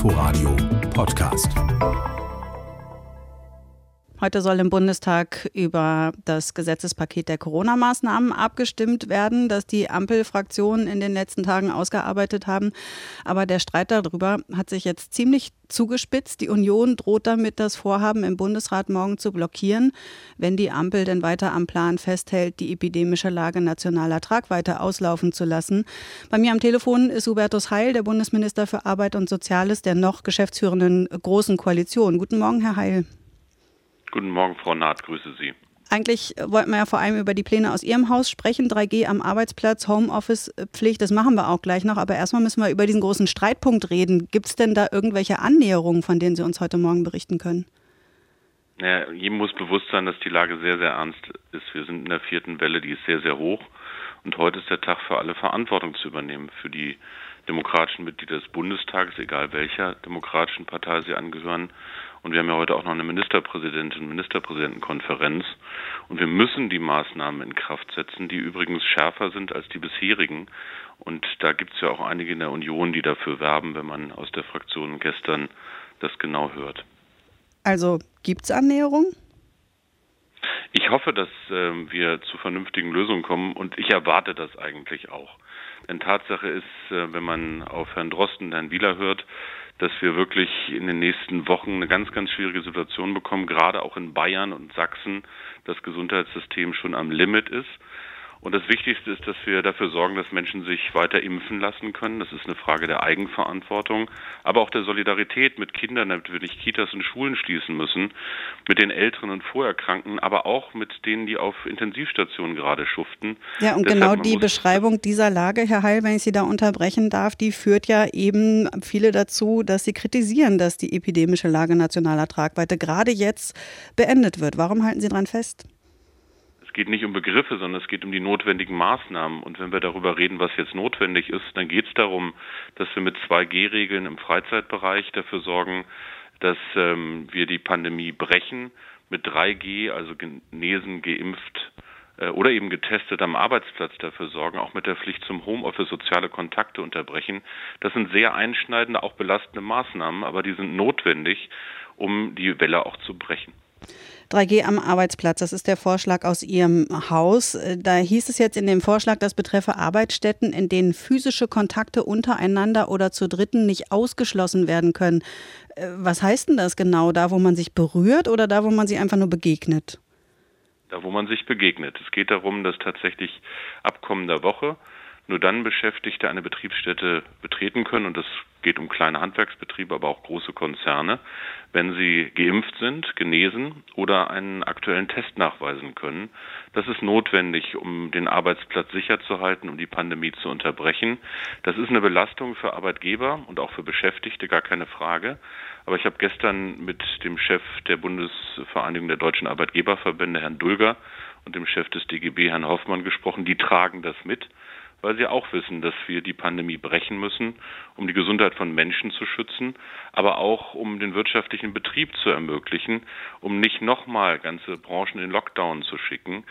Inforadio Podcast. Heute soll im Bundestag über das Gesetzespaket der Corona-Maßnahmen abgestimmt werden, das die Ampelfraktionen in den letzten Tagen ausgearbeitet haben. Aber der Streit darüber hat sich jetzt ziemlich zugespitzt. Die Union droht damit, das Vorhaben im Bundesrat morgen zu blockieren, wenn die Ampel denn weiter am Plan festhält, die epidemische Lage nationaler Tragweite auslaufen zu lassen. Bei mir am Telefon ist Hubertus Heil, der Bundesminister für Arbeit und Soziales der noch geschäftsführenden Großen Koalition. Guten Morgen, Herr Heil. Guten Morgen, Frau Naht, grüße Sie. Eigentlich wollten wir ja vor allem über die Pläne aus Ihrem Haus sprechen. 3G am Arbeitsplatz, Homeoffice-Pflicht, das machen wir auch gleich noch. Aber erstmal müssen wir über diesen großen Streitpunkt reden. Gibt es denn da irgendwelche Annäherungen, von denen Sie uns heute Morgen berichten können? Ja, jedem muss bewusst sein, dass die Lage sehr, sehr ernst ist. Wir sind in der vierten Welle, die ist sehr, sehr hoch. Und heute ist der Tag für alle Verantwortung zu übernehmen. Für die demokratischen Mitglieder des Bundestages, egal welcher demokratischen Partei sie angehören, und wir haben ja heute auch noch eine Ministerpräsidentin, Ministerpräsidentenkonferenz. Und wir müssen die Maßnahmen in Kraft setzen, die übrigens schärfer sind als die bisherigen. Und da gibt es ja auch einige in der Union, die dafür werben, wenn man aus der Fraktion gestern das genau hört. Also gibt es Annäherung? Ich hoffe, dass äh, wir zu vernünftigen Lösungen kommen und ich erwarte das eigentlich auch. Denn Tatsache ist, äh, wenn man auf Herrn Drosten, Herrn Wieler hört, dass wir wirklich in den nächsten Wochen eine ganz, ganz schwierige Situation bekommen, gerade auch in Bayern und Sachsen das Gesundheitssystem schon am Limit ist. Und das Wichtigste ist, dass wir dafür sorgen, dass Menschen sich weiter impfen lassen können. Das ist eine Frage der Eigenverantwortung, aber auch der Solidarität mit Kindern, damit wir nicht Kitas und Schulen schließen müssen, mit den Älteren und Vorerkrankten, aber auch mit denen, die auf Intensivstationen gerade schuften. Ja, und Deshalb, genau die Beschreibung dieser Lage, Herr Heil, wenn ich Sie da unterbrechen darf, die führt ja eben viele dazu, dass sie kritisieren, dass die epidemische Lage nationaler Tragweite gerade jetzt beendet wird. Warum halten Sie daran fest? Es geht nicht um Begriffe, sondern es geht um die notwendigen Maßnahmen. Und wenn wir darüber reden, was jetzt notwendig ist, dann geht es darum, dass wir mit 2G-Regeln im Freizeitbereich dafür sorgen, dass ähm, wir die Pandemie brechen, mit 3G, also genesen, geimpft äh, oder eben getestet am Arbeitsplatz dafür sorgen, auch mit der Pflicht zum Homeoffice soziale Kontakte unterbrechen. Das sind sehr einschneidende, auch belastende Maßnahmen, aber die sind notwendig, um die Welle auch zu brechen. 3G am Arbeitsplatz, das ist der Vorschlag aus Ihrem Haus. Da hieß es jetzt in dem Vorschlag, das betreffe Arbeitsstätten, in denen physische Kontakte untereinander oder zu Dritten nicht ausgeschlossen werden können. Äh, was heißt denn das genau? Da, wo man sich berührt oder da, wo man sich einfach nur begegnet? Da, wo man sich begegnet. Es geht darum, dass tatsächlich ab kommender Woche nur dann Beschäftigte eine Betriebsstätte betreten können, und das geht um kleine Handwerksbetriebe, aber auch große Konzerne, wenn sie geimpft sind, genesen oder einen aktuellen Test nachweisen können. Das ist notwendig, um den Arbeitsplatz sicher zu halten, um die Pandemie zu unterbrechen. Das ist eine Belastung für Arbeitgeber und auch für Beschäftigte, gar keine Frage. Aber ich habe gestern mit dem Chef der Bundesvereinigung der deutschen Arbeitgeberverbände, Herrn Dulger, und dem Chef des DGB, Herrn Hoffmann, gesprochen. Die tragen das mit weil sie auch wissen, dass wir die Pandemie brechen müssen, um die Gesundheit von Menschen zu schützen, aber auch um den wirtschaftlichen Betrieb zu ermöglichen, um nicht nochmal ganze Branchen in Lockdown zu schicken.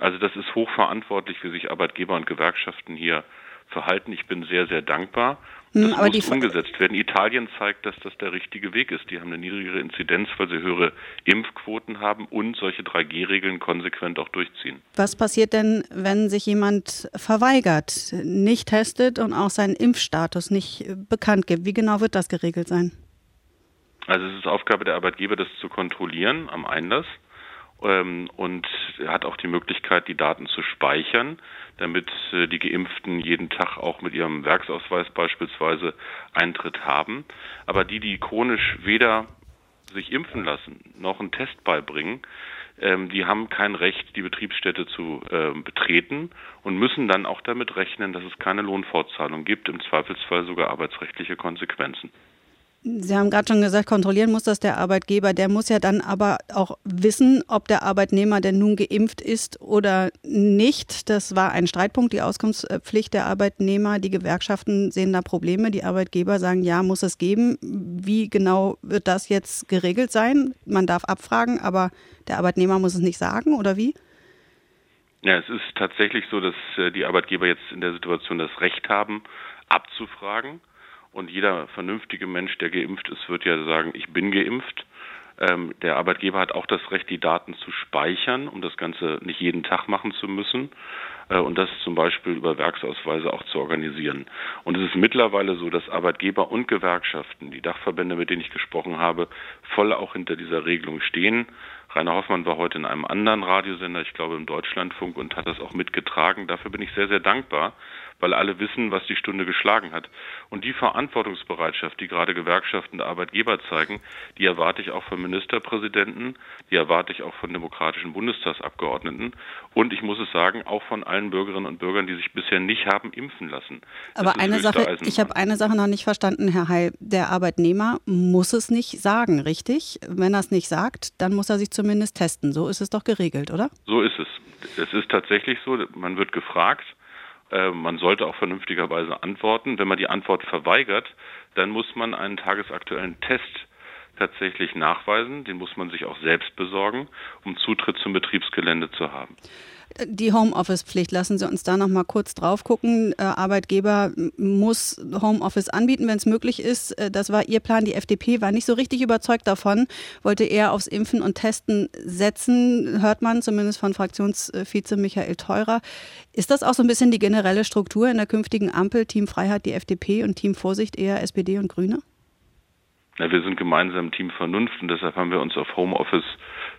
Also das ist hochverantwortlich, wie sich Arbeitgeber und Gewerkschaften hier verhalten. Ich bin sehr, sehr dankbar. Hm, das Aber muss umgesetzt werden. Italien zeigt, dass das der richtige Weg ist. Die haben eine niedrigere Inzidenz, weil sie höhere Impfquoten haben und solche 3G-Regeln konsequent auch durchziehen. Was passiert denn, wenn sich jemand verweigert, nicht testet und auch seinen Impfstatus nicht bekannt gibt? Wie genau wird das geregelt sein? Also es ist Aufgabe der Arbeitgeber, das zu kontrollieren am Einlass ähm, und hat auch die Möglichkeit, die Daten zu speichern, damit äh, die Geimpften jeden Tag auch mit ihrem Werksausweis beispielsweise Eintritt haben. Aber die, die chronisch weder sich impfen lassen noch einen Test beibringen, ähm, die haben kein Recht, die Betriebsstätte zu äh, betreten und müssen dann auch damit rechnen, dass es keine Lohnfortzahlung gibt, im Zweifelsfall sogar arbeitsrechtliche Konsequenzen. Sie haben gerade schon gesagt, kontrollieren muss das der Arbeitgeber. Der muss ja dann aber auch wissen, ob der Arbeitnehmer denn nun geimpft ist oder nicht. Das war ein Streitpunkt, die Auskunftspflicht der Arbeitnehmer. Die Gewerkschaften sehen da Probleme. Die Arbeitgeber sagen, ja, muss es geben. Wie genau wird das jetzt geregelt sein? Man darf abfragen, aber der Arbeitnehmer muss es nicht sagen oder wie? Ja, es ist tatsächlich so, dass äh, die Arbeitgeber jetzt in der Situation das Recht haben, abzufragen Und jeder vernünftige Mensch, der geimpft ist, wird ja sagen, ich bin geimpft. Ähm, der Arbeitgeber hat auch das Recht, die Daten zu speichern, um das Ganze nicht jeden Tag machen zu müssen äh, und das zum Beispiel über Werksausweise auch zu organisieren. Und es ist mittlerweile so, dass Arbeitgeber und Gewerkschaften, die Dachverbände, mit denen ich gesprochen habe, voll auch hinter dieser Regelung stehen. Rainer Hoffmann war heute in einem anderen Radiosender, ich glaube im Deutschlandfunk, und hat das auch mitgetragen. Dafür bin ich sehr, sehr dankbar, weil alle wissen, was die Stunde geschlagen hat. Und die Verantwortungsbereitschaft, die gerade Gewerkschaften und Arbeitgeber zeigen, die erwarte ich auch von Ministerpräsidenten, die erwarte ich auch von demokratischen Bundestagsabgeordneten und ich muss es sagen, auch von allen Bürgerinnen und Bürgern, die sich bisher nicht haben impfen lassen. Aber eine Sache, Eisenbahn. ich habe eine Sache noch nicht verstanden, Herr Heil. Der Arbeitnehmer muss es nicht sagen, richtig? Wenn er es nicht sagt, dann muss er sich zumindest testen. So ist es doch geregelt, oder? So ist es. Es ist tatsächlich so, man wird gefragt, äh, man sollte auch vernünftigerweise antworten. Wenn man die Antwort verweigert, dann muss man einen tagesaktuellen Test tatsächlich nachweisen. Den muss man sich auch selbst besorgen, um Zutritt zum Betriebsgelände zu haben. Die Homeoffice-Pflicht, lassen Sie uns da noch mal kurz drauf gucken. Äh, Arbeitgeber muss Homeoffice anbieten, wenn es möglich ist. Äh, das war Ihr Plan. Die FDP war nicht so richtig überzeugt davon, wollte eher aufs Impfen und Testen setzen, hört man zumindest von Fraktionsvize Michael Theurer. Ist das auch so ein bisschen die generelle Struktur in der künftigen Ampel? Team Freiheit, die FDP und Team Vorsicht eher SPD und Grüne? Na, wir sind gemeinsam Team Vernunft und deshalb haben wir uns auf Homeoffice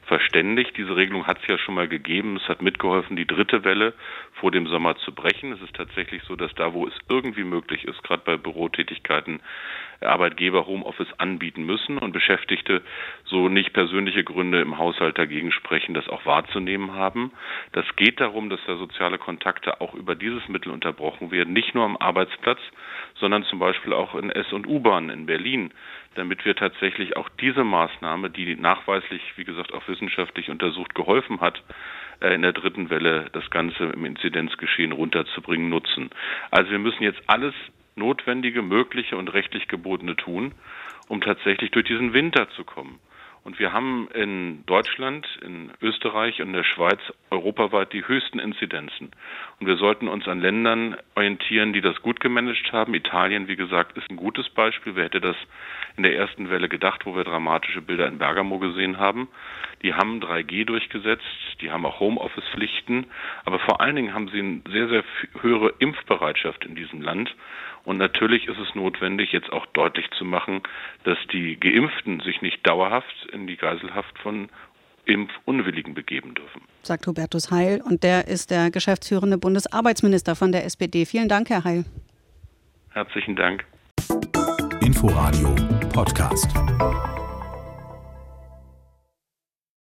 verständigt. Diese Regelung hat es ja schon mal gegeben. Es hat mitgeholfen, die dritte Welle vor dem Sommer zu brechen. Es ist tatsächlich so, dass da, wo es irgendwie möglich ist, gerade bei Bürotätigkeiten, Arbeitgeber Homeoffice anbieten müssen und Beschäftigte so nicht persönliche Gründe im Haushalt dagegen sprechen, das auch wahrzunehmen haben. Das geht darum, dass da soziale Kontakte auch über dieses Mittel unterbrochen werden, nicht nur am Arbeitsplatz, sondern zum Beispiel auch in S- und U-Bahnen in Berlin, damit wir tatsächlich auch diese Maßnahme, die nachweislich, wie gesagt, auch wissenschaftlich untersucht geholfen hat, äh, in der dritten Welle das Ganze im Inzidenzgeschehen runterzubringen, nutzen. Also wir müssen jetzt alles Notwendige, Mögliche und rechtlich Gebotene tun, um tatsächlich durch diesen Winter zu kommen. Und wir haben in Deutschland, in Österreich und in der Schweiz europaweit die höchsten Inzidenzen. Und wir sollten uns an Ländern orientieren, die das gut gemanagt haben. Italien, wie gesagt, ist ein gutes Beispiel. Wer hätte das in der ersten Welle gedacht, wo wir dramatische Bilder in Bergamo gesehen haben? Die haben 3G durchgesetzt, die haben auch Homeoffice-Pflichten, aber vor allen Dingen haben sie eine sehr, sehr höhere Impfbereitschaft in diesem Land. Und natürlich ist es notwendig, jetzt auch deutlich zu machen, dass die Geimpften sich nicht dauerhaft in die Geiselhaft von Impfunwilligen begeben dürfen. Sagt Hubertus Heil und der ist der geschäftsführende Bundesarbeitsminister von der SPD. Vielen Dank, Herr Heil. Herzlichen Dank. Inforadio Podcast.